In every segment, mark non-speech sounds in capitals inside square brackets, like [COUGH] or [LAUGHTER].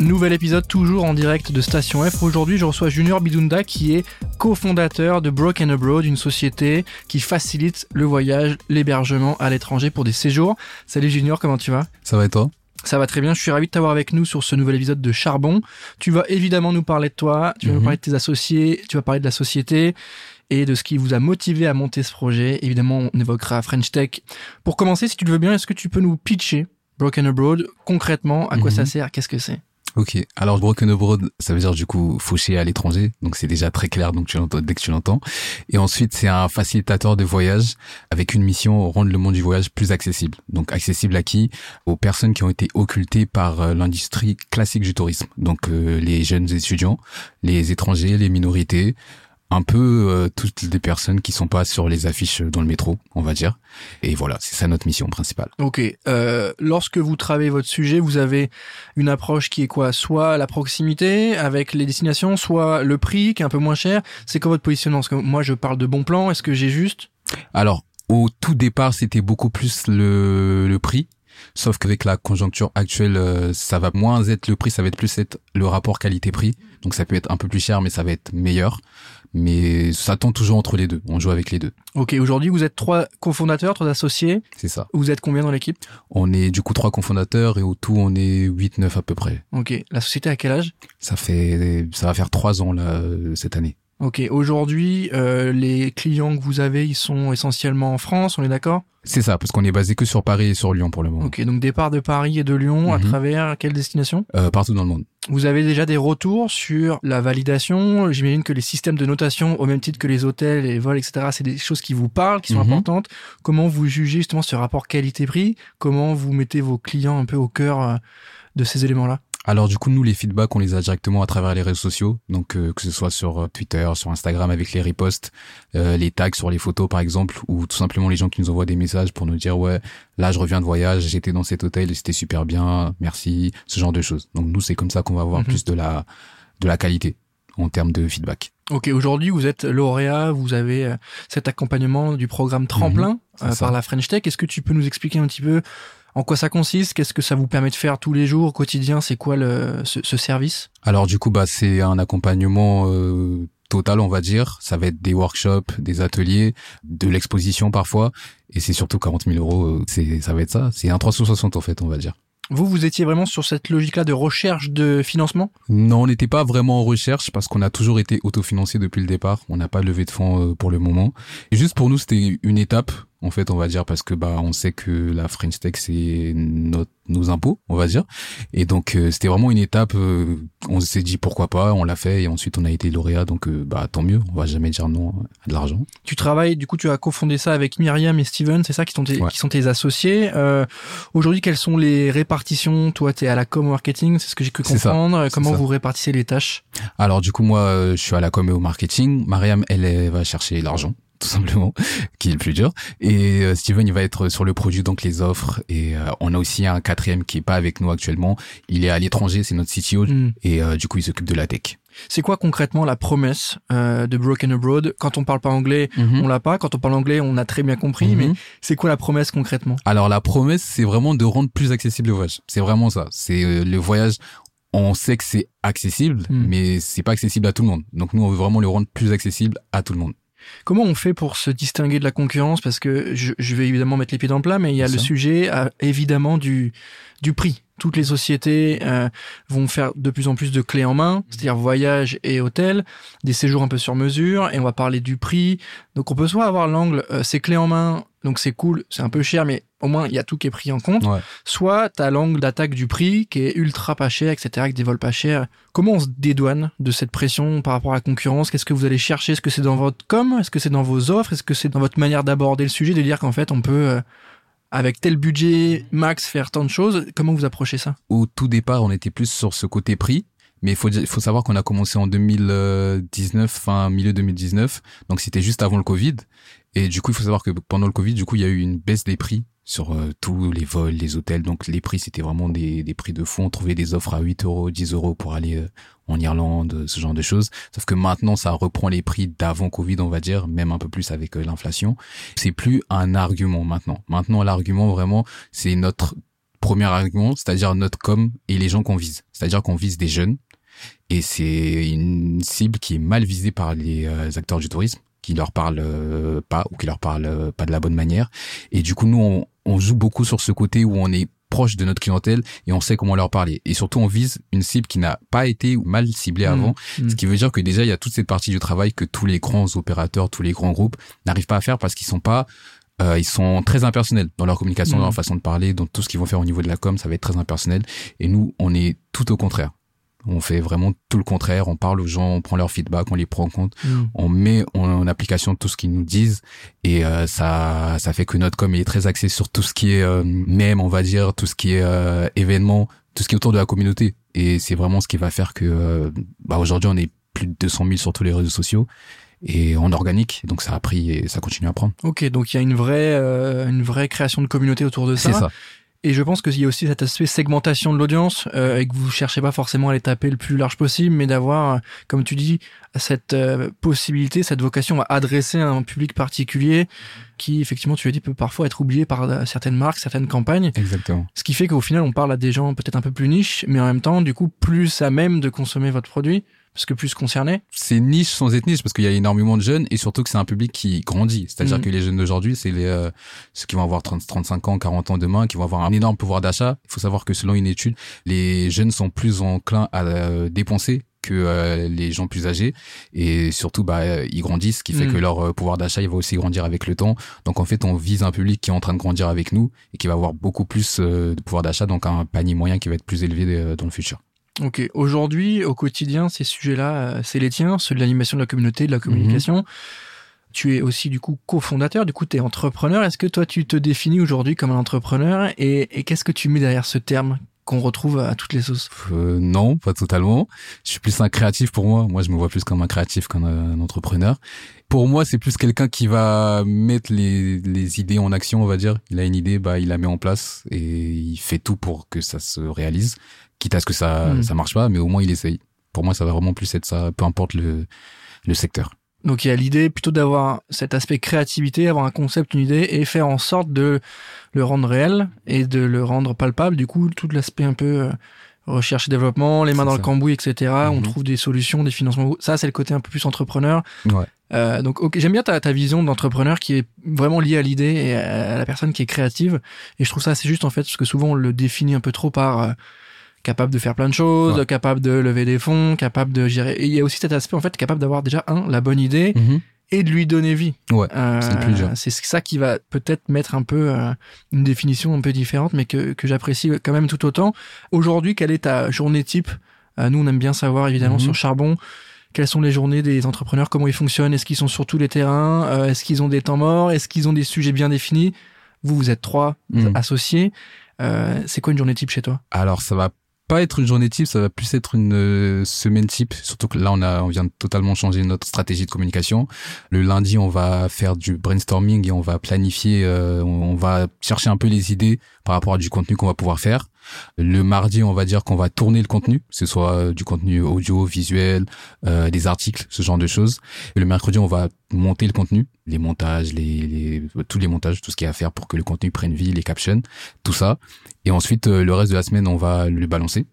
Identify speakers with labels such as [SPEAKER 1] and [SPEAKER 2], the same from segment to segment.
[SPEAKER 1] Nouvel épisode toujours en direct de Station F. Aujourd'hui, je reçois Junior Bidunda qui est cofondateur de Broken Abroad, une société qui facilite le voyage, l'hébergement à l'étranger pour des séjours. Salut Junior, comment tu vas?
[SPEAKER 2] Ça va et toi?
[SPEAKER 1] Ça va très bien, je suis ravi de t'avoir avec nous sur ce nouvel épisode de Charbon. Tu vas évidemment nous parler de toi, tu vas nous
[SPEAKER 2] Mhm.
[SPEAKER 1] parler de tes associés, tu vas parler de la société et de ce qui vous a motivé à monter ce projet. Évidemment, on évoquera French Tech. Pour commencer, si tu le veux bien, est-ce que tu peux nous pitcher Broken Abroad concrètement À quoi
[SPEAKER 2] Mhm.
[SPEAKER 1] ça sert Qu'est-ce que c'est?
[SPEAKER 2] Ok. Alors Broken Abroad, ça veut dire du coup fauché à l'étranger, donc c'est déjà très clair donc tu l'entends dès que tu l'entends. Et ensuite c'est un facilitateur de voyage avec une mission rendre le monde du voyage plus accessible. Donc accessible à qui? Aux personnes qui ont été occultées par euh, l'industrie classique du tourisme. Donc euh, les jeunes étudiants, les étrangers, les minorités, un peu euh, toutes les personnes qui sont pas sur les affiches dans le métro, on va dire. Et voilà, c'est ça notre mission principale.
[SPEAKER 1] Ok. Euh, lorsque vous travaillez votre sujet, vous avez une approche qui est quoi? Soit la proximité avec les destinations, soit le prix qui est un peu moins cher. C'est quoi votre positionnement? Parce que moi, je parle de bon plan. Est-ce que j'ai juste?
[SPEAKER 2] Alors, au tout départ, c'était beaucoup plus le, le prix. Sauf qu'avec la conjoncture actuelle, euh, ça va moins être le prix, ça va être plus être le rapport qualité-prix. Donc ça peut être un peu plus cher, mais ça va être meilleur. Mais ça tend toujours entre les deux. On joue avec les deux.
[SPEAKER 1] Ok. Aujourd'hui, vous êtes trois cofondateurs, trois associés.
[SPEAKER 2] C'est ça.
[SPEAKER 1] Vous êtes combien dans l'équipe?
[SPEAKER 2] On est du coup trois cofondateurs et au tout, on est 8-9 à peu près.
[SPEAKER 1] Ok. La société à quel âge?
[SPEAKER 2] Ça fait, ça va faire trois ans là, euh, cette année.
[SPEAKER 1] Ok. Aujourd'hui, euh, les clients que vous avez, ils sont essentiellement en France. On est d'accord?
[SPEAKER 2] C'est ça, parce qu'on est basé que sur Paris et sur Lyon pour le moment.
[SPEAKER 1] Ok. Donc départ de Paris et de Lyon à
[SPEAKER 2] Mhm.
[SPEAKER 1] travers quelle destination?
[SPEAKER 2] Euh, partout dans le monde.
[SPEAKER 1] Vous avez déjà des retours sur la validation? J'imagine que les systèmes de notation, au même titre que les hôtels, les vols, etc., c'est des choses qui vous parlent, qui sont
[SPEAKER 2] Mhm.
[SPEAKER 1] importantes. Comment vous jugez justement ce rapport qualité-prix? Comment vous mettez vos clients un peu au cœur euh, de ces éléments-là?
[SPEAKER 2] Alors du coup, nous, les feedbacks, on les a directement à travers les réseaux sociaux. Donc euh, que ce soit sur euh, Twitter, sur Instagram avec les reposts, euh, les tags sur les photos par exemple, ou tout simplement les gens qui nous envoient des messages pour nous dire ouais, là je reviens de voyage, j'étais dans cet hôtel et c'était super bien, merci, ce genre de choses. Donc nous, c'est comme ça qu'on va avoir
[SPEAKER 1] Mhm.
[SPEAKER 2] plus de la de la qualité en termes de feedback.
[SPEAKER 1] Ok, aujourd'hui vous êtes lauréat, vous avez cet accompagnement du programme Tremplin
[SPEAKER 2] Mhm,
[SPEAKER 1] euh,
[SPEAKER 2] ça.
[SPEAKER 1] par la French Tech. Est-ce que tu peux nous expliquer un petit peu en quoi ça consiste? Qu'est-ce que ça vous permet de faire tous les jours, au quotidien? C'est quoi le, ce, ce service?
[SPEAKER 2] Alors du coup, bah c'est un accompagnement euh, total, on va dire. Ça va être des workshops, des ateliers, de l'exposition parfois, et c'est surtout 40 000 euros. euh, C'est ça va être ça. C'est un 360 en fait, on va dire.
[SPEAKER 1] Vous, vous étiez vraiment sur cette logique-là de recherche de financement?
[SPEAKER 2] Non, on n'était pas vraiment en recherche parce qu'on a toujours été autofinancé depuis le départ. On n'a pas levé de fonds euh, pour le moment. Et juste pour nous, c'était une étape, en fait, on va dire, parce que bah on sait que la French Tech c'est notre nos impôts, on va dire. Et donc euh, c'était vraiment une étape. euh, on s'est dit pourquoi pas, on l'a fait et ensuite on a été lauréat. Donc euh, bah tant mieux. On va jamais dire non à de l'argent.
[SPEAKER 1] Tu travailles, du coup, tu as cofondé ça avec Myriam et Steven, c'est ça qui sont tes,
[SPEAKER 2] Ouais.
[SPEAKER 1] qui sont tes associés. Euh, Aujourd'hui, quelles sont les répartitions? Toi, tu es à la com marketing, c'est ce que j'ai cru
[SPEAKER 2] ça,
[SPEAKER 1] comprendre. Comment vous répartissez les tâches?
[SPEAKER 2] Alors du coup moi euh, je suis à la com et au marketing. Mariam elle, elle va chercher l'argent [LAUGHS] tout simplement, qui est le plus dur. Et euh, Steven il va être sur le produit donc les offres. Et euh, on a aussi un quatrième qui est pas avec nous actuellement. Il est à l'étranger, c'est notre CTO
[SPEAKER 1] Hmm.
[SPEAKER 2] et euh, du coup il s'occupe de la tech.
[SPEAKER 1] C'est quoi concrètement la promesse euh, de Broken Abroad? Quand on parle pas anglais, on l'a pas. Quand on parle anglais, on a très bien compris.
[SPEAKER 2] Mhm.
[SPEAKER 1] Mais c'est quoi la promesse concrètement?
[SPEAKER 2] Alors la promesse, c'est vraiment de rendre plus accessible le voyage. C'est vraiment ça. C'est euh, le voyage. On sait que c'est accessible,
[SPEAKER 1] Mm.
[SPEAKER 2] mais c'est pas accessible à tout le monde. Donc nous, on veut vraiment le rendre plus accessible à tout le monde.
[SPEAKER 1] Comment on fait pour se distinguer de la concurrence? Parce que je, je vais évidemment mettre les pieds dans le plat, mais il y a le sujet euh, évidemment du du prix. Toutes les sociétés euh, vont faire de plus en plus de clés en main, c'est-à-dire voyage et hôtel, des séjours un peu sur mesure, et on va parler du prix. Donc on peut soit avoir l'angle, euh, c'est clés en main, donc c'est cool, c'est un peu cher, mais au moins il y a tout qui est pris en compte.
[SPEAKER 2] Ouais.
[SPEAKER 1] Soit t'as l'angle d'attaque du prix qui est ultra pas cher, etc., avec des vols pas chers. Comment on se dédouane de cette pression par rapport à la concurrence? Qu'est-ce que vous allez chercher? Est-ce que c'est dans votre com? Est-ce que c'est dans vos offres? Est-ce que c'est dans votre manière d'aborder le sujet, de dire qu'en fait on peut euh, avec tel budget max faire tant de choses Comment vous approchez ça?
[SPEAKER 2] Au tout départ, on était plus sur ce côté prix. Mais il faut, faut savoir qu'on a commencé en 2019, fin milieu 2019. Donc c'était juste avant le Covid. Et du coup, il faut savoir que pendant le Covid, du coup, il y a eu une baisse des prix sur euh, tous les vols, les hôtels. Donc les prix, c'était vraiment des, des prix de fond. On trouvait des offres à 8 euros, 10 euros pour aller euh, en Irlande, ce genre de choses. Sauf que maintenant, ça reprend les prix d'avant Covid, on va dire, même un peu plus avec euh, l'inflation. C'est plus un argument maintenant. Maintenant, l'argument vraiment, c'est notre premier argument, c'est-à-dire notre com et les gens qu'on vise. C'est-à-dire qu'on vise des jeunes. Et c'est une cible qui est mal visée par les acteurs du tourisme qui leur parlent pas ou qui leur parlent pas de la bonne manière. Et du coup, nous, on, on joue beaucoup sur ce côté où on est proche de notre clientèle et on sait comment leur parler. Et surtout, on vise une cible qui n'a pas été mal ciblée mmh. avant, mmh. ce qui veut dire que déjà, il y a toute cette partie du travail que tous les grands opérateurs, tous les grands groupes n'arrivent pas à faire parce qu'ils sont pas euh, ils sont très impersonnels dans leur communication, dans leur mmh. façon de parler, dans tout ce qu'ils vont faire au niveau de la com, ça va être très impersonnel. Et nous, on est tout au contraire. On fait vraiment tout le contraire. On parle aux gens, on prend leur feedback, on les prend en compte, on met en, application tout ce qu'ils nous disent et euh, ça, ça fait que notre com est très axé sur tout ce qui est euh, même, on va dire, tout ce qui est euh, événement, tout ce qui est autour de la communauté. Et c'est vraiment ce qui va faire que, euh, bah aujourd'hui, on est plus de 200 000 sur tous les réseaux sociaux et en organique. Donc ça a pris et ça continue à prendre.
[SPEAKER 1] Ok, donc il y a une vraie, une vraie création de communauté autour de ça.
[SPEAKER 2] C'est ça.
[SPEAKER 1] Et je pense qu'il y a aussi cet aspect segmentation de l'audience euh, et que vous cherchez pas forcément à les taper le plus large possible, mais d'avoir, comme tu dis, cette euh, possibilité, cette vocation à adresser un public particulier qui, effectivement, tu l'as dit, peut parfois être oublié par euh, certaines marques, certaines campagnes.
[SPEAKER 2] Exactement.
[SPEAKER 1] Ce qui fait qu'au final, on parle à des gens peut-être un peu plus niches, mais en même temps, du coup, plus à même de consommer votre produit parce que plus concerné
[SPEAKER 2] C'est niche sans être niche parce qu'il y a énormément de jeunes et surtout que c'est un public qui grandit. C'est-à-dire mm. que les jeunes d'aujourd'hui, c'est les euh, ceux qui vont avoir 30, 35 ans, 40 ans demain, qui vont avoir un énorme pouvoir d'achat. Il faut savoir que selon une étude, les jeunes sont plus enclins à euh, dépenser que euh, les gens plus âgés et surtout bah ils grandissent ce qui fait mm. que leur pouvoir d'achat il va aussi grandir avec le temps donc en fait on vise un public qui est en train de grandir avec nous et qui va avoir beaucoup plus de pouvoir d'achat donc un panier moyen qui va être plus élevé dans le futur
[SPEAKER 1] Ok. Aujourd'hui, au quotidien, ces sujets-là, euh, c'est les tiens, ceux de l'animation de la communauté, de la communication. Mhm. Tu es aussi du coup cofondateur, du coup tu es entrepreneur. Est-ce que toi tu te définis aujourd'hui comme un entrepreneur et, qu'est-ce que tu mets derrière ce terme qu'on retrouve à toutes les sauces?
[SPEAKER 2] Euh, Non, pas totalement. Je suis plus un créatif pour moi. Moi, je me vois plus comme un créatif qu'un un entrepreneur. Pour moi, c'est plus quelqu'un qui va mettre les, les idées en action, on va dire. Il a une idée, bah il la met en place et il fait tout pour que ça se réalise quitte à ce que ça hmm. ça marche pas, mais au moins il essaye. Pour moi, ça va vraiment plus être ça, peu importe le le secteur.
[SPEAKER 1] Donc il y a l'idée plutôt d'avoir cet aspect créativité, avoir un concept, une idée et faire en sorte de le rendre réel et de le rendre palpable. Du coup, tout l'aspect un peu euh, recherche et développement, les mains dans le cambouis, etc. On mhm. trouve des solutions, des financements. Ça, c'est le côté un peu plus entrepreneur.
[SPEAKER 2] Ouais.
[SPEAKER 1] Euh, donc, ok, j'aime bien ta, ta vision d'entrepreneur qui est vraiment liée à l'idée et à la personne qui est créative. Et je trouve ça assez juste en fait, parce que souvent on le définit un peu trop par euh, capable de faire plein de choses, capable de lever des fonds, capable de gérer. Et il y a aussi cet aspect en fait capable d'avoir déjà un la bonne idée mhm. et de lui donner vie.
[SPEAKER 2] Ouais. Euh,
[SPEAKER 1] c'est ça qui va peut-être mettre un peu euh, une définition un peu différente, mais que que j'apprécie quand même tout autant. Aujourd'hui, quelle est ta journée type? Euh, Nous, on aime bien savoir évidemment mhm. sur Charbon. Quelles sont les journées des entrepreneurs Comment ils fonctionnent Est-ce qu'ils sont sur tous les terrains euh, Est-ce qu'ils ont des temps morts Est-ce qu'ils ont des sujets bien définis? Vous, vous êtes trois mhm. associés. Euh, c'est quoi une journée type chez toi?
[SPEAKER 2] Alors ça va pas être une journée type, ça va plus être une euh, semaine type. Surtout que là, on a, on vient de totalement changer notre stratégie de communication. Le lundi, on va faire du brainstorming et on va planifier, euh, on va chercher un peu les idées par rapport à du contenu qu'on va pouvoir faire. Le mardi, on va dire qu'on va tourner le contenu, que ce soit euh, du contenu audio, visuel, euh, des articles, ce genre de choses. Et le mercredi, on va monter le contenu, les montages, les, tous les montages, tout ce qu'il y a à faire pour que le contenu prenne vie, les captions, tout ça. Et ensuite, euh, le reste de la semaine, on va le balancer.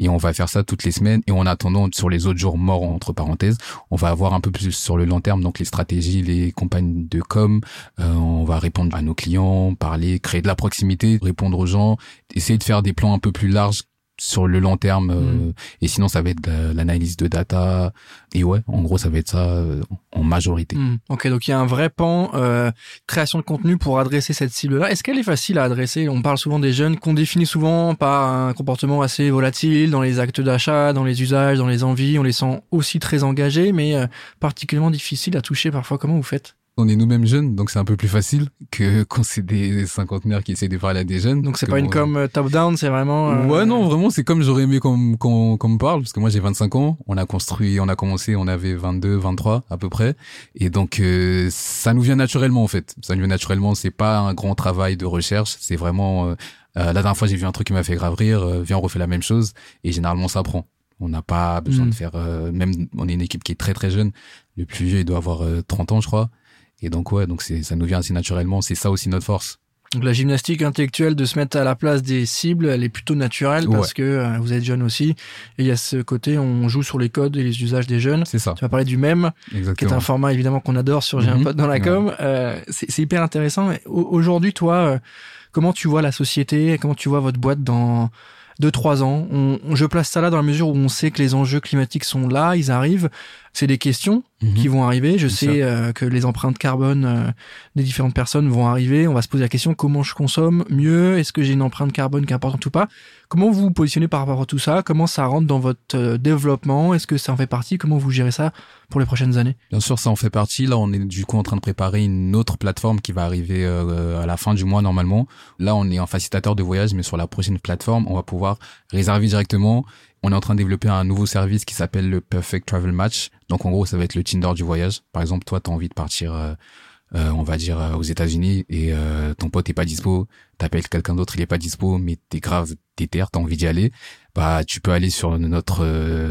[SPEAKER 2] Et on va faire ça toutes les semaines. Et en attendant, sur les autres jours morts, entre parenthèses, on va avoir un peu plus sur le long terme, donc les stratégies, les campagnes de com. Euh, on va répondre à nos clients, parler, créer de la proximité, répondre aux gens, essayer de faire des plans un peu plus larges sur le long terme euh, mm. et sinon ça va être l'analyse de data et ouais en gros ça va être ça euh, en majorité.
[SPEAKER 1] Mm. ok donc il y a un vrai pan euh, création de contenu pour adresser cette cible là est-ce qu'elle est facile à adresser? On parle souvent des jeunes qu'on définit souvent par un comportement assez volatile dans les actes d'achat dans les usages dans les envies. On les sent aussi très engagés mais particulièrement difficile à toucher parfois. Comment vous faites?
[SPEAKER 2] On est nous-mêmes jeunes, donc c'est un peu plus facile que [LAUGHS] quand c'est des cinquantenaires qui essaient de parler à des jeunes.
[SPEAKER 1] Donc c'est pas une com euh, top-down, c'est vraiment...
[SPEAKER 2] Euh, ouais, non, vraiment, c'est comme j'aurais aimé qu'on qu'on parle, parce que moi j'ai 25 ans, on a construit, on a commencé, on avait 22, 23 à peu près, et donc euh, ça nous vient naturellement en fait. Ça nous vient naturellement, c'est pas un grand travail de recherche, c'est vraiment... la dernière fois j'ai vu un truc qui m'a fait grave rire, viens on refait la même chose, et généralement ça prend. On n'a pas besoin de hmm. faire... même, on est une équipe qui est très très jeune, le plus vieux il doit avoir 30 ans je crois, et donc ouais, donc ça nous vient assez naturellement. C'est ça aussi notre force.
[SPEAKER 1] Donc la gymnastique intellectuelle de se mettre à la place des cibles, elle est plutôt naturelle parce que euh, vous êtes jeune aussi. Et il y a ce côté, on joue sur les codes et les usages des jeunes.
[SPEAKER 2] C'est ça.
[SPEAKER 1] Tu vas parler du même, qui est un format évidemment qu'on adore sur J'ai un mhm. pote dans la com. Euh, c'est hyper intéressant. Aujourd'hui, toi, euh, comment tu vois la société? Comment tu vois votre boîte dans deux trois ans? On, Je place ça là dans la mesure où on sait que les enjeux climatiques sont là, ils arrivent c'est des questions mhm. qui vont arriver. Je sais euh, que les empreintes carbone euh, des différentes personnes vont arriver. On va se poser la question comment je consomme mieux? Est-ce que j'ai une empreinte carbone qui est importante ou pas? Comment vous vous positionnez par rapport à tout ça? Comment ça rentre dans votre euh, développement? Est-ce que ça en fait partie? Comment vous gérez ça pour les prochaines années?
[SPEAKER 2] Bien sûr, ça en fait partie. Là, on est du coup en train de préparer une autre plateforme qui va arriver à la fin du mois normalement. Là, on est en facilitateur de voyage, mais sur la prochaine plateforme, on va pouvoir réserver directement on est en train de développer un nouveau service qui s'appelle le Perfect Travel Match. Donc en gros, ça va être le Tinder du voyage. Par exemple, toi, tu as envie de partir, euh, euh, on va dire, euh, aux États-Unis et ton pote est pas dispo, t'appelles quelqu'un d'autre, il est pas dispo, mais t'es grave, terre, t'as envie d'y aller. Bah, tu peux aller sur notre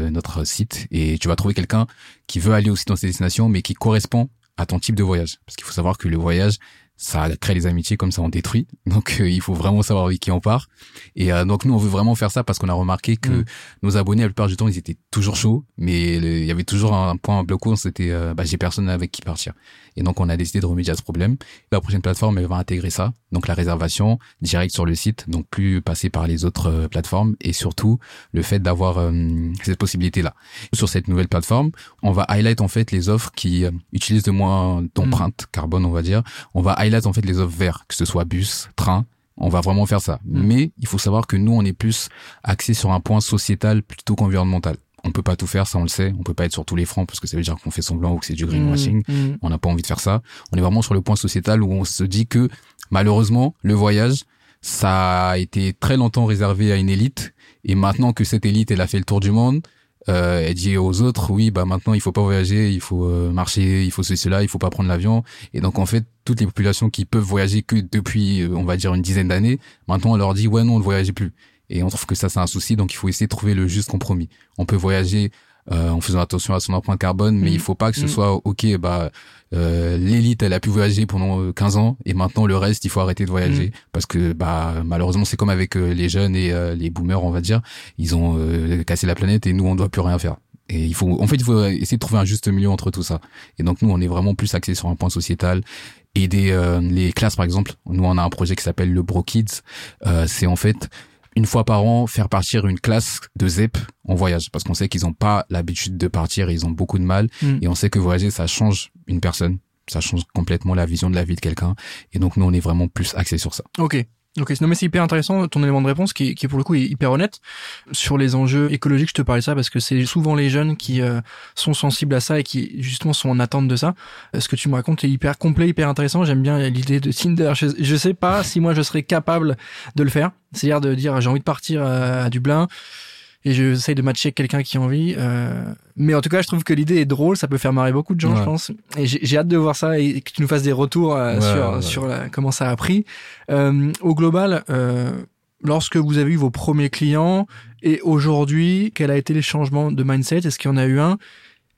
[SPEAKER 2] notre site et tu vas trouver quelqu'un qui veut aller aussi dans cette destination, mais qui correspond à ton type de voyage. Parce qu'il faut savoir que le voyage, ça crée les amitiés comme ça on détruit. Donc euh, il faut vraiment savoir avec qui on part. Et euh, donc nous on veut vraiment faire ça parce qu'on a remarqué que mm. nos abonnés la plupart du temps ils étaient toujours chauds, mais il y avait toujours un point bloquant, c'était euh, bah, j'ai personne avec qui partir. Et donc on a décidé de remédier à ce problème. La prochaine plateforme elle va intégrer ça, donc la réservation directe sur le site, donc plus passer par les autres plateformes et surtout le fait d'avoir cette possibilité là. Sur cette nouvelle plateforme, on va highlight en fait les offres qui utilisent de moins d'empreintes carbone on va dire. On va highlight en fait les offres verts, que ce soit bus, train, on va vraiment faire ça. Mm. Mais il faut savoir que nous, on est plus axé sur un point sociétal plutôt qu'environnemental. On peut pas tout faire, ça on le sait. On peut pas être sur tous les fronts parce que ça veut dire qu'on fait semblant ou que c'est du greenwashing. Mm, mm. On n'a pas envie de faire ça. On est vraiment sur le point sociétal où on se dit que malheureusement, le voyage, ça a été très longtemps réservé à une élite. Et maintenant que cette élite, elle a fait le tour du monde, euh, elle dit aux autres, oui, bah maintenant il faut pas voyager, il faut euh, marcher, il faut ceci cela, il faut pas prendre l'avion. Et donc en fait, toutes les populations qui peuvent voyager que depuis, euh, on va dire une dizaine d'années, maintenant on leur dit ouais non, on ne voyage plus. Et on trouve que ça c'est un souci, donc il faut essayer de trouver le juste compromis. On peut voyager euh, en faisant attention à son empreinte carbone, mais il faut pas que ce soit ok, bah euh, l'élite elle a pu voyager pendant 15 ans et maintenant le reste il faut arrêter de voyager parce que bah malheureusement c'est comme avec les jeunes et les boomers on va dire, ils ont cassé la planète et nous on doit plus rien faire. Et il faut, en fait, il faut essayer de trouver un juste milieu entre tout ça. Et donc nous, on est vraiment plus axé sur un point sociétal. Aider euh, les classes, par exemple. Nous, on a un projet qui s'appelle le Bro Kids. Euh, c'est en fait une fois par an faire partir une classe de ZEP en voyage parce qu'on sait qu'ils n'ont pas l'habitude de partir et ils ont beaucoup de mal mm. et on sait que voyager ça change une personne ça change complètement la vision de la vie de quelqu'un et donc nous on est vraiment plus axé sur ça.
[SPEAKER 1] OK. Ok, non mais c'est hyper intéressant ton élément de réponse qui, qui pour le coup est hyper honnête sur les enjeux écologiques. Je te parlais de ça parce que c'est souvent les jeunes qui euh, sont sensibles à ça et qui justement sont en attente de ça. Euh, ce que tu me racontes est hyper complet, hyper intéressant. J'aime bien l'idée de Tinder. Je, je sais pas si moi je serais capable de le faire, c'est-à-dire de dire j'ai envie de partir à Dublin et j'essaye de matcher quelqu'un qui a envie. Euh... Mais en tout cas, je trouve que l'idée est drôle, ça peut faire marrer beaucoup de gens, je pense. Et j'ai hâte de voir ça et que tu nous fasses des retours euh, sur, sur la, comment ça a pris. Euh, au global, euh, lorsque vous avez eu vos premiers clients et aujourd'hui, quel a été les changements de mindset? Est-ce qu'il y en a eu un?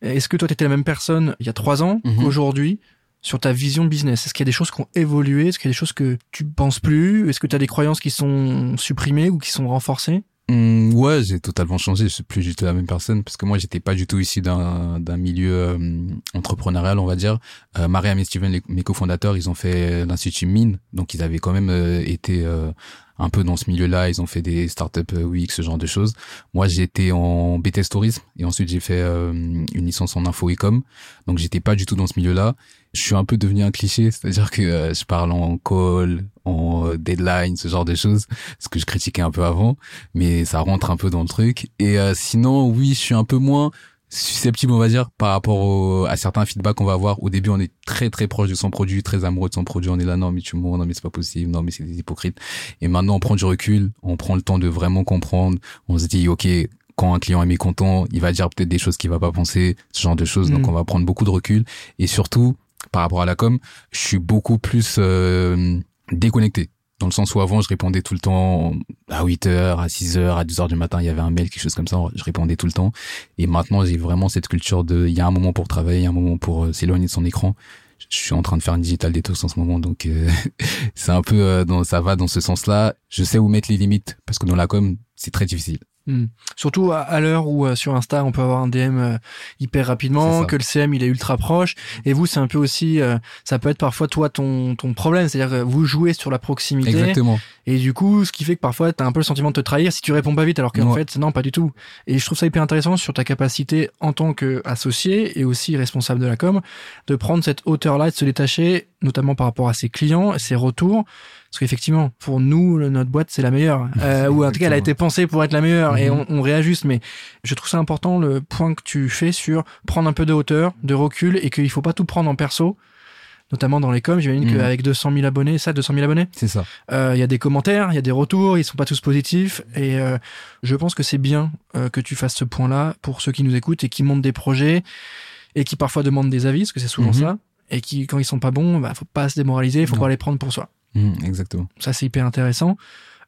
[SPEAKER 1] Est-ce que toi, tu étais la même personne il y a trois ans mhm. qu'aujourd'hui sur ta vision de business? Est-ce qu'il y a des choses qui ont évolué? Est-ce qu'il y a des choses que tu penses plus? Est-ce que tu as des croyances qui sont supprimées ou qui sont renforcées?
[SPEAKER 2] Mmh, ouais, j'ai totalement changé. Je suis plus du tout la même personne parce que moi, j'étais pas du tout issu d'un milieu euh, entrepreneurial, on va dire. Euh, Mariam et Steven, mes cofondateurs, ils ont fait l'institut Mine, donc ils avaient quand même euh, été euh, un peu dans ce milieu-là. Ils ont fait des startups week, ce genre de choses. Moi, j'étais en BTS tourisme et ensuite j'ai fait une licence en info e-com. Donc j'étais pas du tout dans ce milieu-là je suis un peu devenu un cliché, c'est-à-dire que euh, je parle en call, en euh, deadline, ce genre de choses, ce que je critiquais un peu avant, mais ça rentre un peu dans le truc. Et euh, sinon, oui, je suis un peu moins susceptible, on va dire, par rapport à certains feedbacks qu'on va avoir. Au début, on est très très proche de son produit, très amoureux de son produit. On est là, non mais tu mens, non mais c'est pas possible, non mais c'est des hypocrites. Et maintenant, on prend du recul, on prend le temps de vraiment comprendre. On se dit, ok, quand un client est mécontent, il va dire peut-être des choses qu'il va pas penser, ce genre de choses. Donc, mm. on va prendre beaucoup de recul. Et surtout, par rapport à la com, je suis beaucoup plus euh, déconnecté. Dans le sens où avant, je répondais tout le temps à 8 heures, à 6 heures, à 2 heures du matin, il y avait un mail, quelque chose comme ça, je répondais tout le temps. Et maintenant, j'ai vraiment cette culture de, il y a un moment pour travailler, a un moment pour euh, s'éloigner de son écran. Je suis en train de faire une digital detox en ce moment, donc euh, [LAUGHS] c'est un peu, dans, ça va dans ce sens-là. Je sais où mettre les limites, parce que dans la com, c'est très difficile.
[SPEAKER 1] Hmm. Surtout à, l'heure où euh, sur Insta on peut avoir un DM euh, hyper rapidement, que le CM il est ultra proche. Et vous c'est un peu aussi, euh, ça peut être parfois toi ton ton problème, c'est-à-dire que vous jouez sur la proximité.
[SPEAKER 2] Exactement.
[SPEAKER 1] Et du coup, ce qui fait que parfois t'as un peu le sentiment de te trahir si tu réponds pas vite, alors qu'en fait non pas du tout. Et je trouve ça hyper intéressant sur ta capacité en tant qu'associé et aussi responsable de la com de prendre cette hauteur-là, de se détacher, notamment par rapport à ses clients, ses retours parce qu'effectivement, pour nous, notre boîte, c'est la meilleure. [LAUGHS] Euh, ou en tout cas, elle a été pensée pour être la meilleure et mhm. on, réajuste. Mais je trouve ça important le point que tu fais sur prendre un peu de hauteur, de recul et qu'il faut pas tout prendre en perso. Notamment dans les coms, j'imagine mhm. qu'avec 200 000 abonnés, ça, 200 000 abonnés,
[SPEAKER 2] c'est ça.
[SPEAKER 1] Euh, il y a des commentaires, il y a des retours, ils sont pas tous positifs, et euh, je pense que c'est bien euh, que tu fasses ce point-là pour ceux qui nous écoutent et qui montent des projets et qui parfois demandent des avis, parce que c'est souvent mhm. ça, et qui, quand ils sont pas bons, bah, faut pas se démoraliser, faut pas les prendre pour soi.
[SPEAKER 2] Mmh, exactement.
[SPEAKER 1] Ça, c'est hyper intéressant.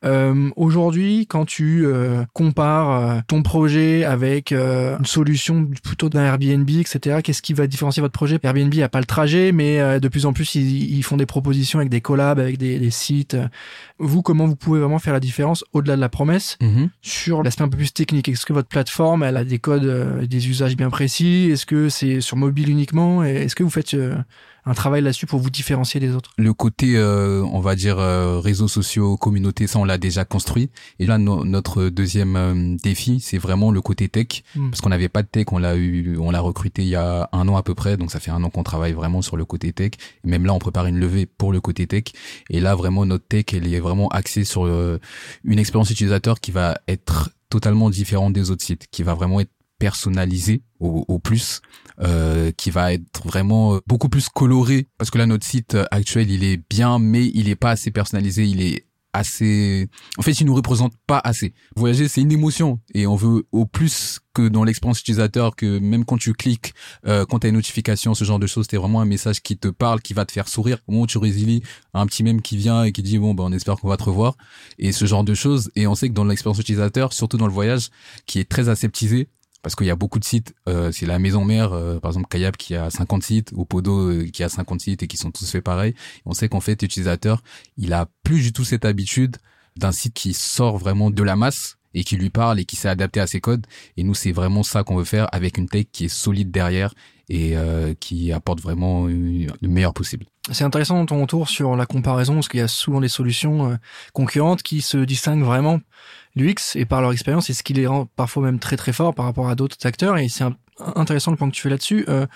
[SPEAKER 1] Euh, Aujourd'hui, quand tu euh, compares euh, ton projet avec euh, une solution plutôt d'un Airbnb, etc., qu'est-ce qui va différencier votre projet? Airbnb a pas le trajet, mais de plus en plus, ils, ils, font des propositions avec des collabs, avec des, des, sites. Vous, comment vous pouvez vraiment faire la différence au-delà de la promesse mmh. sur l'aspect un peu plus technique? Est-ce que votre plateforme, elle a des codes, des usages bien précis? Est-ce que c'est sur mobile uniquement? Est-ce que vous faites un travail là-dessus pour vous différencier des autres
[SPEAKER 2] Le côté, euh, on va dire, euh, réseaux sociaux, communauté, ça on l'a déjà construit. Et là, notre deuxième euh, défi, c'est vraiment le côté tech, hmm. parce qu'on n'avait pas de tech, on l'a eu, on l'a recruté il y a un an à peu près, donc ça fait un an qu'on travaille vraiment sur le côté tech. Et même là, on prépare une levée pour le côté tech. Et là, vraiment, notre tech, elle est vraiment axée sur une expérience utilisateur qui va être totalement différente des autres sites, qui va vraiment être personnalisé au, au plus, euh, qui va être vraiment euh, beaucoup plus coloré. Parce que là notre site actuel il est bien mais il est pas assez personnalisé, il est assez en fait il nous représente pas assez. Voyager c'est une émotion. Et on veut au plus que dans l'expérience utilisateur que même quand tu cliques euh, quand tu as une notification ce genre de choses c'est vraiment un message qui te parle qui va te faire sourire. Au moment où tu résilies un petit même qui vient et qui dit bon ben on espère qu'on va te revoir. Et ce genre de choses. Et on sait que dans l'expérience utilisateur surtout dans le voyage qui est très aseptisé parce qu'il y a beaucoup de sites. Euh, c'est la maison mère, euh, par exemple Kayak qui a 50 sites, ou Podo euh, qui a 50 sites et qui sont tous faits pareil. On sait qu'en fait, l'utilisateur, il a plus du tout cette habitude d'un site qui sort vraiment de la masse et qui lui parle et qui s'est adapté à ses codes. Et nous, c'est vraiment ça qu'on veut faire avec une tech qui est solide derrière et qui apporte vraiment le meilleur possible.
[SPEAKER 1] C'est intéressant dans ton retour sur la comparaison parce qu'il y a souvent des solutions concurrentes qui se distinguent vraiment l'UX et par leur expérience, et ce qui les rend parfois même très très forts par rapport à d'autres acteurs. Et c'est intéressant le point que tu fais là-dessus. Euh,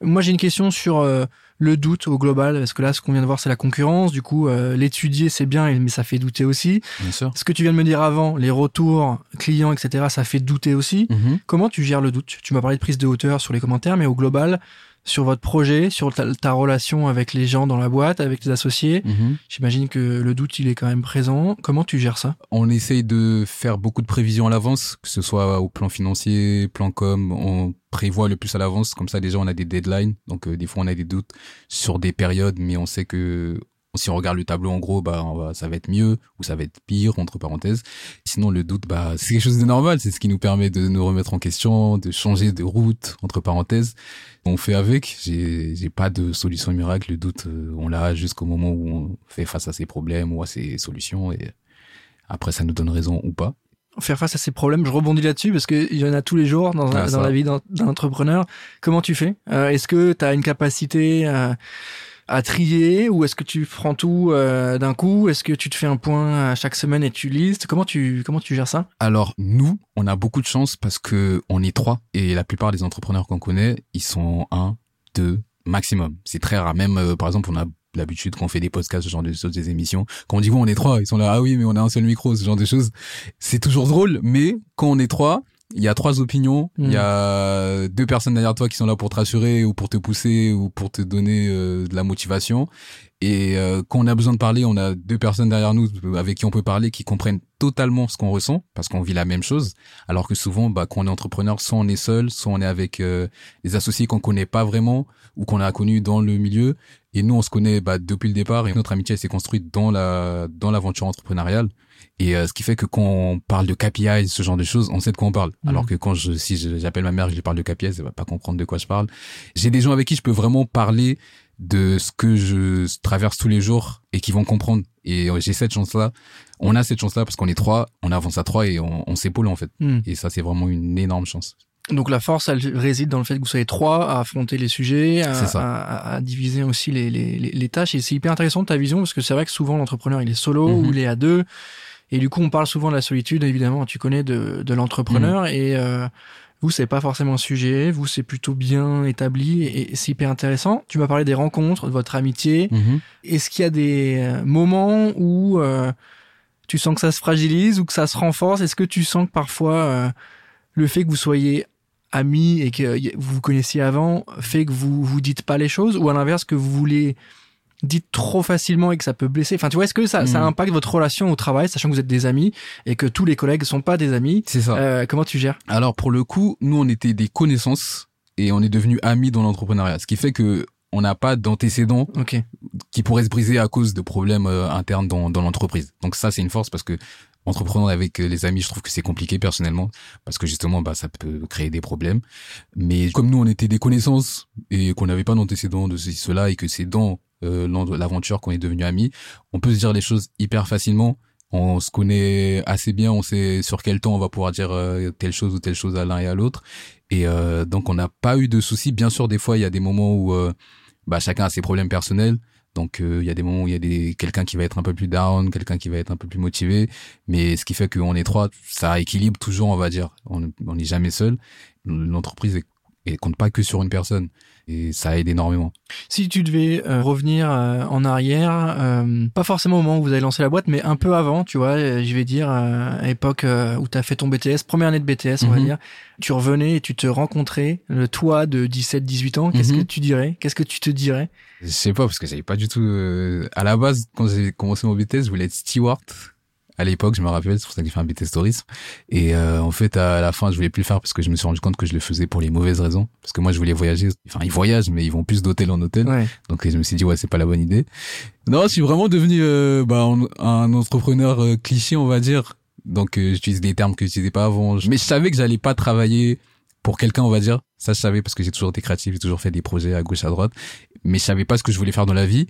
[SPEAKER 1] moi, j'ai une question sur euh, le doute au global, parce que là, ce qu'on vient de voir, c'est la concurrence. Du coup, euh, l'étudier, c'est bien, mais ça fait douter aussi.
[SPEAKER 2] Bien sûr.
[SPEAKER 1] Ce que tu viens de me dire avant, les retours clients, etc., ça fait douter aussi. Mm-hmm. Comment tu gères le doute? Tu m'as parlé de prise de hauteur sur les commentaires, mais au global, sur votre projet, sur ta, relation avec les gens dans la boîte, avec tes associés. Mhm. J'imagine que le doute, il est quand même présent. Comment tu gères ça?
[SPEAKER 2] On essaye de faire beaucoup de prévisions à l'avance, que ce soit au plan financier, plan com, on prévoit le plus à l'avance. Comme ça, déjà, on a des deadlines. Donc, euh, des fois, on a des doutes sur des périodes, mais on sait que si on regarde le tableau en gros, bah ça va être mieux ou ça va être pire entre parenthèses. Sinon le doute, bah c'est quelque chose de normal, c'est ce qui nous permet de nous remettre en question, de changer de route entre parenthèses. On fait avec. J'ai j'ai pas de solution miracle. Le doute, euh, on l'a jusqu'au moment où on fait face à ses problèmes ou à ses solutions et après ça nous donne raison ou pas
[SPEAKER 1] faire face à ces problèmes. Je rebondis là-dessus parce qu'il y en a tous les jours dans, ah, dans la vie d'un entrepreneur. Comment tu fais? Euh, Est-ce que tu as une capacité euh, à trier ou est-ce que tu prends tout euh, d'un coup? Est-ce que tu te fais un point à chaque semaine et tu listes? Comment tu comment tu gères ça?
[SPEAKER 2] Alors nous, on a beaucoup de chance parce que on est trois et la plupart des entrepreneurs qu'on connaît, ils sont un, deux maximum. C'est très rare. Même euh, par exemple, on a l'habitude qu'on fait des podcasts, ce genre de choses, des émissions. Quand on dit ouais, on est trois, ils sont là ah oui mais on a un seul micro, ce genre de choses. C'est toujours drôle, mais quand on est trois, il y a trois opinions. Il y
[SPEAKER 1] Mm.
[SPEAKER 2] a deux personnes derrière toi qui sont là pour te rassurer ou pour te pousser ou pour te donner euh, de la motivation. Et euh, quand on a besoin de parler, on a deux personnes derrière nous avec qui on peut parler, qui comprennent totalement ce qu'on ressent parce qu'on vit la même chose. Alors que souvent, bah, quand on est entrepreneur, soit on est seul, soit on est avec euh, des associés qu'on connaît pas vraiment ou qu'on a connus dans le milieu. Et nous, on se connaît bah, depuis le départ et notre amitié s'est construite dans la dans l'aventure entrepreneuriale. Et euh, ce qui fait que quand on parle de KPI, ce genre de choses, on sait de quoi on parle.
[SPEAKER 1] Mhm.
[SPEAKER 2] Alors que quand je, si j'appelle ma mère, et que je lui parle de KPI, elle va pas comprendre de quoi je parle. J'ai des gens avec qui je peux vraiment parler de ce que je traverse tous les jours et qui vont comprendre. Et euh, j'ai cette chance-là. On a cette chance-là parce qu'on est trois, on avance à trois et on, on s'épaule en fait.
[SPEAKER 1] Hmm.
[SPEAKER 2] Et ça, c'est vraiment une énorme chance.
[SPEAKER 1] Donc la force, elle réside dans le fait que vous soyez trois à affronter les sujets, à, diviser aussi les, les, les, tâches. Et c'est hyper intéressant ta vision parce que c'est vrai que souvent l'entrepreneur il est solo
[SPEAKER 2] Mhm.
[SPEAKER 1] ou il est à deux. Et du coup, on parle souvent de la solitude, évidemment. Tu connais de, de l'entrepreneur
[SPEAKER 2] Mhm.
[SPEAKER 1] et euh, vous, c'est pas forcément un sujet. Vous, c'est plutôt bien établi et, c'est hyper intéressant. Tu m'as parlé des rencontres, de votre amitié. Est-ce qu'il y a des euh, moments où euh, tu sens que ça se fragilise ou que ça se renforce? Est-ce que tu sens que parfois euh, le fait que vous soyez amis et que vous vous connaissiez avant fait que vous vous dites pas les choses ou à l'inverse que vous voulez dites trop facilement et que ça peut blesser Enfin, tu vois, est-ce que ça, ça
[SPEAKER 2] Mhm.
[SPEAKER 1] impacte votre relation au travail, sachant que vous êtes des amis et que tous les collègues sont pas des amis?
[SPEAKER 2] C'est ça.
[SPEAKER 1] Euh, Comment tu gères?
[SPEAKER 2] Alors pour le coup, nous on était des connaissances et on est devenus amis dans l'entrepreneuriat, ce qui fait que on n'a pas d'antécédents qui pourraient se briser à cause de problèmes euh, internes dans, dans l'entreprise. Donc ça c'est une force parce que entreprendre avec euh, les amis, je trouve que c'est compliqué personnellement parce que justement bah ça peut créer des problèmes. Mais comme nous on était des connaissances et qu'on n'avait pas d'antécédents de ceci cela et que c'est dans euh, l'aventure qu'on est devenus amis, on peut se dire les choses hyper facilement. On se connaît assez bien, on sait sur quel temps on va pouvoir dire euh, telle chose ou telle chose à l'un et à l'autre. Et euh, donc on n'a pas eu de soucis. Bien sûr, des fois il y a des moments où bah, chacun a ses problèmes personnels. Donc euh, il y a des moments où il y a des quelqu'un qui va être un peu plus down, quelqu'un qui va être un peu plus motivé. Mais ce qui fait qu'on est trois, ça équilibre toujours, on va dire. On on n'est jamais seul. L'entreprise est, et compte pas que sur une personne. Et ça aide énormément.
[SPEAKER 1] Si tu devais euh, revenir euh, en arrière, euh, pas forcément au moment où vous avez lancé la boîte, mais un peu avant, tu vois, euh, je vais dire, euh, à l'époque euh, où tu as fait ton BTS, première année de BTS, on va
[SPEAKER 2] Mhm.
[SPEAKER 1] dire, tu revenais et tu te rencontrais, le toi de 17-18 ans, qu'est-ce
[SPEAKER 2] Mhm.
[SPEAKER 1] que tu dirais? Qu'est-ce que tu te dirais?
[SPEAKER 2] Je sais pas parce que j'avais pas du tout. euh, À la base, quand j'ai commencé mon BTS, je voulais être steward. À l'époque, je me rappelle, c'est pour ça que j'ai fait un BTS tourisme. Et euh, en fait, à la fin, je voulais plus le faire parce que je me suis rendu compte que je le faisais pour les mauvaises raisons. Parce que moi, je voulais voyager. Enfin, ils voyagent, mais ils vont plus d'hôtel en hôtel.
[SPEAKER 1] Ouais.
[SPEAKER 2] Donc, je me suis dit, ouais, c'est pas la bonne idée. Non, je suis vraiment devenu euh, bah, un, un entrepreneur euh, cliché, on va dire. Donc, euh, j'utilise des termes que j'utilisais pas avant. Mais je savais que j'allais pas travailler pour quelqu'un, on va dire. Ça, je savais parce que j'ai toujours été créatif, j'ai toujours fait des projets à gauche, à droite. Mais je savais pas ce que je voulais faire dans la vie.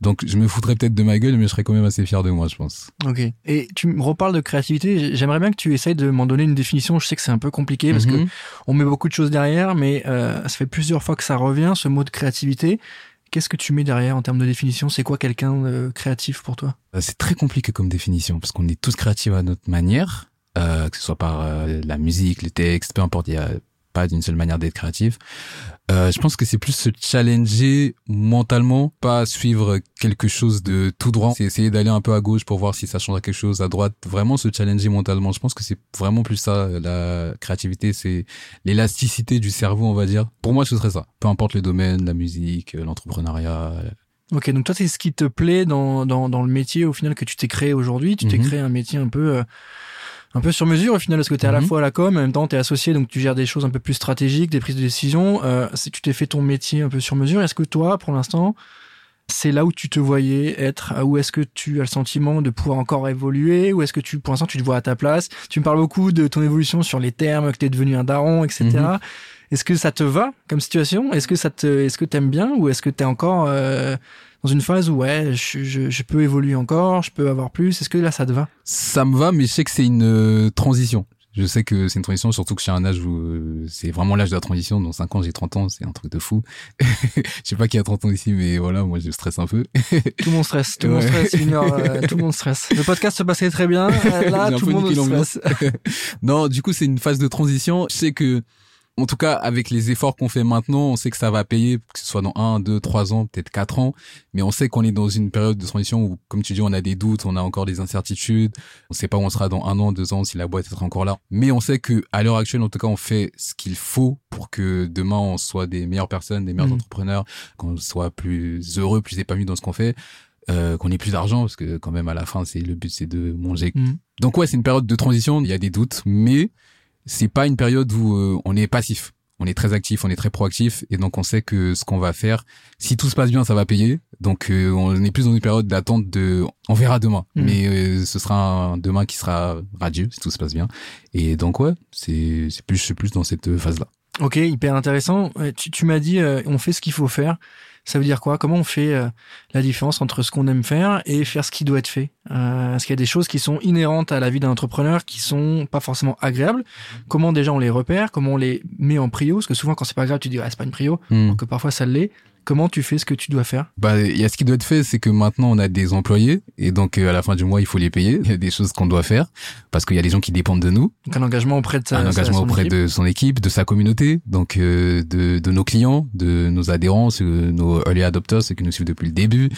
[SPEAKER 2] Donc, je me foutrais peut-être de ma gueule, mais je serais quand même assez fier de moi, je pense.
[SPEAKER 1] Ok. Et tu me reparles de créativité. J'aimerais bien que tu essayes de m'en donner une définition. Je sais que c'est un peu compliqué parce que
[SPEAKER 2] Mhm.
[SPEAKER 1] on met beaucoup de choses derrière, mais euh, ça fait plusieurs fois que ça revient, ce mot de créativité. Qu'est-ce que tu mets derrière en termes de définition? C'est quoi quelqu'un de créatif pour toi?
[SPEAKER 2] Euh, C'est très compliqué comme définition parce qu'on est tous créatifs à notre manière, euh, que ce soit par euh, la musique, les textes, peu importe, il y a pas d'une seule manière d'être créatif. Euh, je pense que c'est plus se challenger mentalement, pas suivre quelque chose de tout droit. C'est essayer d'aller un peu à gauche pour voir si ça changera quelque chose à droite. Vraiment se challenger mentalement. Je pense que c'est vraiment plus ça, la créativité, c'est l'élasticité du cerveau, on va dire. Pour moi, ce serait ça. Peu importe le domaine, la musique, l'entrepreneuriat,
[SPEAKER 1] Ok, donc toi, c'est ce qui te plaît dans, dans, dans le métier au final que tu t'es créé aujourd'hui. Tu t'es
[SPEAKER 2] Mhm.
[SPEAKER 1] créé un métier un peu, euh, un peu sur mesure au final, parce que tu es à la
[SPEAKER 2] Mhm.
[SPEAKER 1] fois à la com, en même temps tu es associé, donc tu gères des choses un peu plus stratégiques, des prises de décision. Euh, si tu t'es fait ton métier un peu sur mesure, est-ce que toi, pour l'instant, c'est là où tu te voyais être Ou est-ce que tu as le sentiment de pouvoir encore évoluer Ou est-ce que tu, pour l'instant, tu te vois à ta place? Tu me parles beaucoup de ton évolution sur les termes, que tu es devenu un daron, etc.
[SPEAKER 2] Mhm.
[SPEAKER 1] Est-ce que ça te va comme situation? Est-ce que ça te, est-ce que t'aimes bien ou est-ce que t'es encore euh, dans une phase où ouais, je, je, je peux évoluer encore, je peux avoir plus Est-ce que là ça te va?
[SPEAKER 2] Ça me va, mais je sais que c'est une euh, transition. Je sais que c'est une transition, surtout que je suis à un âge où euh, c'est vraiment l'âge de la transition. Dans 5 ans, j'ai 30 ans, c'est un truc de fou. [LAUGHS] je sais pas qui a 30 ans ici, mais voilà, moi je stresse un peu.
[SPEAKER 1] Tout le monde stresse, tout le monde stresse, une heure, euh, [LAUGHS] tout le monde stresse. Le podcast se passait très bien, là [LAUGHS]
[SPEAKER 2] J'ai
[SPEAKER 1] tout le monde stresse.
[SPEAKER 2] non, du coup, c'est une phase de transition. Je sais que en tout cas, avec les efforts qu'on fait maintenant, on sait que ça va payer, que ce soit dans un, deux, trois ans, peut-être quatre ans. Mais on sait qu'on est dans une période de transition où, comme tu dis, on a des doutes, on a encore des incertitudes. On sait pas où on sera dans un an, deux ans, si la boîte sera encore là. Mais on sait que, à l'heure actuelle, en tout cas, on fait ce qu'il faut pour que demain, on soit des meilleures personnes, des meilleurs
[SPEAKER 1] Mhm.
[SPEAKER 2] entrepreneurs, qu'on soit plus heureux, plus épanoui dans ce qu'on fait. Euh, qu'on ait plus d'argent parce que quand même à la fin c'est le but c'est de manger
[SPEAKER 1] Mhm.
[SPEAKER 2] donc ouais, c'est une période de transition, il y a des doutes, mais c'est pas une période où euh, on est passif. On est très actif, on est très proactif, et donc on sait que ce qu'on va faire, si tout se passe bien, ça va payer. Donc euh, on est plus dans une période d'attente de, on verra demain,
[SPEAKER 1] Mhm.
[SPEAKER 2] mais euh, ce sera un demain qui sera radieux si tout se passe bien. Et donc ouais, c'est c'est plus je suis plus dans cette phase-là.
[SPEAKER 1] Ok, hyper intéressant. Ouais, Tu, tu m'as dit, euh, on fait ce qu'il faut faire. Ça veut dire quoi? Comment on fait euh, la différence entre ce qu'on aime faire et faire ce qui doit être fait? Euh, Est-ce qu'il y a des choses qui sont inhérentes à la vie d'un entrepreneur qui sont pas forcément agréables? Comment déjà on les repère? Comment on les met en prio? Parce que souvent quand c'est pas agréable, tu dis ah, c'est pas une prio, alors que parfois ça l'est. Comment tu fais ce que tu dois faire?
[SPEAKER 2] Bah, il y a ce qui doit être fait, c'est que maintenant on a des employés. Et donc euh, à la fin du mois il faut les payer. Il y a des choses qu'on doit faire. Parce qu'il y a des gens qui dépendent de nous.
[SPEAKER 1] Donc un engagement auprès de sa,
[SPEAKER 2] un
[SPEAKER 1] sa-
[SPEAKER 2] engagement
[SPEAKER 1] son
[SPEAKER 2] auprès
[SPEAKER 1] équipe.
[SPEAKER 2] de son équipe, de sa communauté, donc euh, de, de nos clients, de nos adhérents, ceux- nos early adopters, ceux qui nous suivent depuis le début.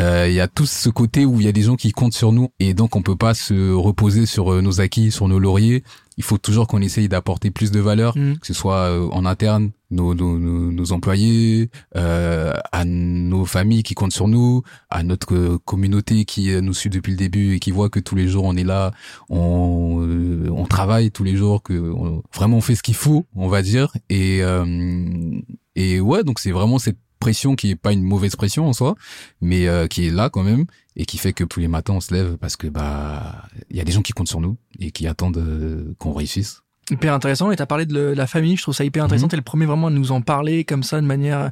[SPEAKER 2] Euh, Il y a tout ce côté où il y a des gens qui comptent sur nous et donc on peut pas se reposer sur euh, nos acquis, sur nos lauriers. Il faut toujours qu'on essaye d'apporter plus de valeur,
[SPEAKER 1] Mhm.
[SPEAKER 2] que ce soit euh, en interne, nos, nos, nos, nos employés, euh, à nos familles qui comptent sur nous, à notre euh, communauté qui euh, nous suit depuis le début et qui voit que tous les jours on est là, on, euh, on travaille tous les jours, que on- vraiment on fait ce qu'il faut, on va dire. Et euh, et ouais, donc c'est vraiment cette pression qui est pas une mauvaise pression en soi, mais euh, qui est là quand même et qui fait que tous les matins on se lève parce que bah il y a des gens qui comptent sur nous et qui attendent euh, qu'on réussisse.
[SPEAKER 1] Hyper intéressant. Et tu as parlé de le- la famille. Je trouve ça hyper intéressant.
[SPEAKER 2] Mhm.
[SPEAKER 1] T'es le premier vraiment à nous en parler comme ça de manière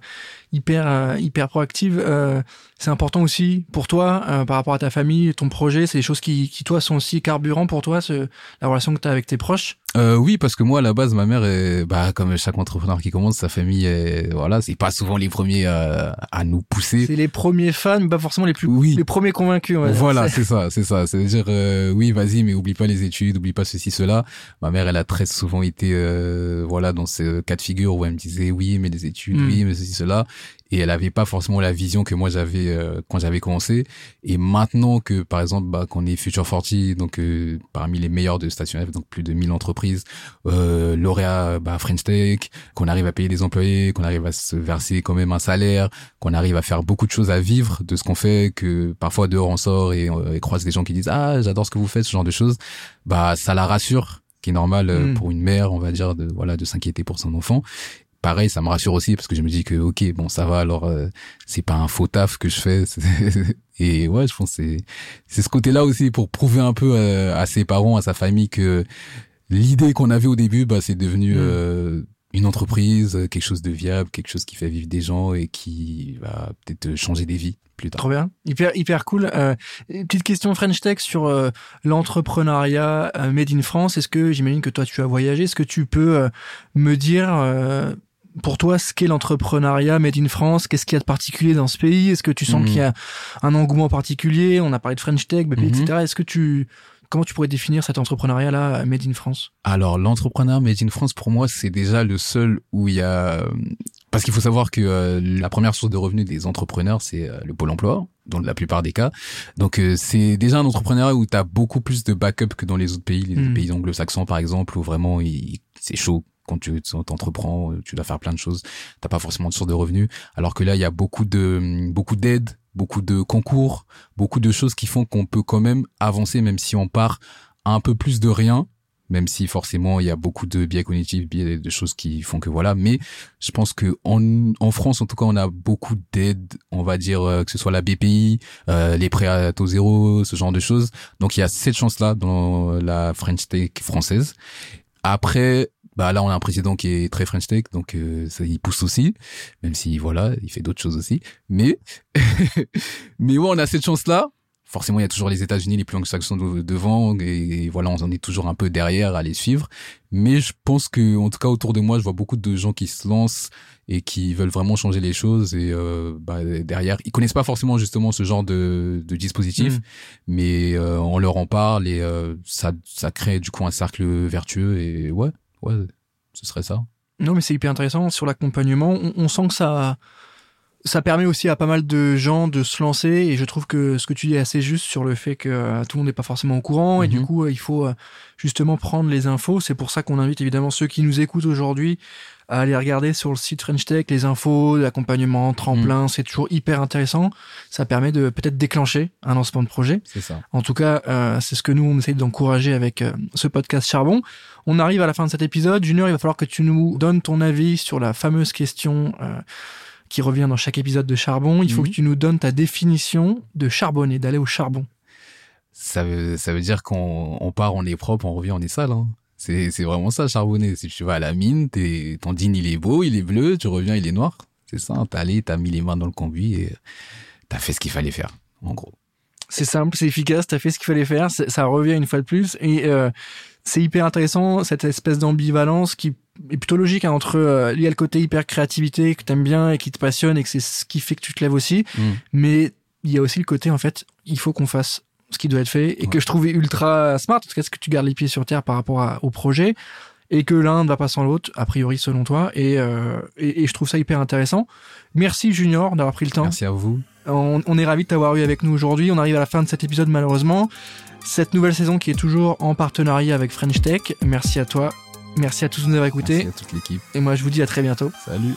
[SPEAKER 1] hyper euh, hyper proactive. Euh, c'est important aussi pour toi euh, par rapport à ta famille, ton projet. C'est des choses qui, qui toi sont aussi carburants pour toi, ce, la relation que tu as avec tes proches.
[SPEAKER 2] Euh, oui, parce que moi, à la base, ma mère, est, bah, comme chaque entrepreneur qui commence, sa famille, est, voilà, c'est pas souvent les premiers euh, à nous pousser.
[SPEAKER 1] C'est les premiers fans, pas forcément les plus
[SPEAKER 2] Oui.
[SPEAKER 1] les premiers convaincus.
[SPEAKER 2] Voilà,
[SPEAKER 1] C'est- [LAUGHS]
[SPEAKER 2] c'est ça, c'est ça. C'est-à-dire, euh, oui, vas-y, mais oublie pas les études, oublie pas ceci, cela. Ma mère, elle a très souvent été, euh, voilà, dans ce cas de figure où elle me disait, oui, mais les études,
[SPEAKER 1] Mm.
[SPEAKER 2] oui, mais ceci, cela. Et elle avait pas forcément la vision que moi j'avais euh, quand j'avais commencé. Et maintenant que, par exemple, bah, qu'on est Future 40, donc euh, parmi les meilleurs de Station F, donc plus de 1000 entreprises, euh, lauréat bah, French Tech, qu'on arrive à payer des employés, qu'on arrive à se verser quand même un salaire, qu'on arrive à faire beaucoup de choses à vivre de ce qu'on fait, que parfois dehors on sort et, euh, et croise des gens qui disent ah j'adore ce que vous faites, ce genre de choses, bah ça la rassure, qui est normal euh,
[SPEAKER 1] Mm.
[SPEAKER 2] pour une mère, on va dire de voilà de s'inquiéter pour son enfant. Pareil, ça me rassure aussi parce que je me dis que ok bon ça va alors euh, c'est pas un faux taf que je fais [LAUGHS] et ouais je pense c'est c'est ce côté là aussi pour prouver un peu euh, à ses parents à sa famille que l'idée qu'on avait au début bah c'est devenu
[SPEAKER 1] Mm.
[SPEAKER 2] euh, une entreprise, euh, quelque chose de viable, quelque chose qui fait vivre des gens et qui va peut-être changer des vies plus tard.
[SPEAKER 1] Trop bien, hyper hyper cool. Euh, petite question French Tech sur euh, l'entrepreneuriat euh, made in France. Est-ce que j'imagine que toi tu as voyagé Est-ce que tu peux euh, me dire euh, pour toi ce qu'est l'entrepreneuriat made in France? Qu'est-ce qu'il y a de particulier dans ce pays? Est-ce que tu sens
[SPEAKER 2] Mhm.
[SPEAKER 1] qu'il y a un engouement particulier? On a parlé de French Tech, BP,
[SPEAKER 2] Mhm.
[SPEAKER 1] etc. Est-ce que tu comment tu pourrais définir cet entrepreneuriat là made in France?
[SPEAKER 2] Alors l'entrepreneur Made in France pour moi c'est déjà le seul où il y a euh, parce qu'il faut savoir que euh, la première source de revenus des entrepreneurs c'est euh, le pôle emploi dans la plupart des cas. Donc euh, c'est déjà un entrepreneuriat où tu as beaucoup plus de backup que dans les autres pays, les
[SPEAKER 1] Mm.
[SPEAKER 2] pays anglo-saxons par exemple où vraiment il- c'est chaud quand tu t'entreprends, tu dois faire plein de choses, t'as pas forcément de source de revenus. Alors que là, il y a beaucoup de beaucoup d'aides, beaucoup de concours, beaucoup de choses qui font qu'on peut quand même avancer, même si on part un peu plus de rien, même si forcément il y a beaucoup de biais cognitifs, biais de choses qui font que voilà. Mais je pense que en, en France, en tout cas, on a beaucoup d'aides, on va dire euh, que ce soit la BPI, euh, les prêts à taux zéro, ce genre de choses. Donc il y a cette chance-là dans la French Tech française. Après, bah là on a un président qui est très French Tech, donc euh, ça il pousse aussi, même si voilà, il fait d'autres choses aussi. Mais [LAUGHS] mais ouais, on a cette chance-là. Forcément, il y a toujours les États-Unis, les plus anglo-saxons de- devant, et, voilà, on en est toujours un peu derrière à les suivre. Mais je pense que, en tout cas, autour de moi, je vois beaucoup de gens qui se lancent et qui veulent vraiment changer les choses. Et euh, bah, derrière, ils connaissent pas forcément justement ce genre de, de dispositif,
[SPEAKER 1] Mm.
[SPEAKER 2] mais euh, on leur en parle et euh, ça, ça crée du coup un cercle vertueux. Et ouais, ouais, ce serait ça.
[SPEAKER 1] Non, mais c'est hyper intéressant sur l'accompagnement. On, on, sent que ça, ça permet aussi à pas mal de gens de se lancer. Et je trouve que ce que tu dis est assez juste sur le fait que euh, tout le monde n'est pas forcément au courant. Et du
[SPEAKER 2] Mhm.
[SPEAKER 1] coup, euh, il faut euh, justement prendre les infos. C'est pour ça qu'on invite évidemment ceux qui nous écoutent aujourd'hui à aller regarder sur le site French Tech les infos, l'accompagnement, tremplin. C'est toujours hyper intéressant. Ça permet de peut-être déclencher un lancement de projet.
[SPEAKER 2] C'est ça.
[SPEAKER 1] En tout cas, euh, c'est ce que nous, on essaye d'encourager avec euh, ce podcast Charbon. On arrive à la fin de cet épisode. Junior, il va falloir que tu nous donnes ton avis sur la fameuse question euh, qui revient dans chaque épisode de Charbon. Il faut
[SPEAKER 2] Mhm.
[SPEAKER 1] que tu nous donnes ta définition de charbonner, d'aller au charbon.
[SPEAKER 2] Ça veut, ça veut dire qu'on on part, on est propre, on revient, on est sale. Hein. C'est, c'est vraiment ça, charbonner. Si tu vas à la mine, t'es, ton jean, il est beau, il est bleu, tu reviens, il est noir. C'est ça, t'es allé, t'as mis les mains dans le conduit et t'as fait ce qu'il fallait faire, en gros.
[SPEAKER 1] C'est simple, c'est efficace, t'as fait ce qu'il fallait faire, ça revient une fois de plus. Et euh, c'est hyper intéressant, cette espèce d'ambivalence qui est plutôt logique hein, entre... euh, il y a le côté hyper créativité que t'aimes bien et qui te passionne et que c'est ce qui fait que tu te lèves aussi.
[SPEAKER 2] Mm.
[SPEAKER 1] mais il y a aussi le côté en fait il faut qu'on fasse ce qui doit être fait et
[SPEAKER 2] Ouais.
[SPEAKER 1] que je trouvais ultra smart en tout cas ce que tu gardes les pieds sur terre par rapport à- au projet et que l'un ne va pas sans l'autre a priori selon toi et, euh, et, et je trouve ça hyper intéressant. Merci Junior d'avoir pris le temps.
[SPEAKER 2] Merci à vous.
[SPEAKER 1] on, on est ravi de t'avoir eu avec nous aujourd'hui. On arrive à la fin de cet épisode malheureusement. Cette nouvelle saison qui est toujours en partenariat avec French Tech. Merci à toi. Merci à tous de nous avoir écoutés.
[SPEAKER 2] Merci à toute l'équipe.
[SPEAKER 1] et moi je vous dis à très bientôt.
[SPEAKER 2] Salut.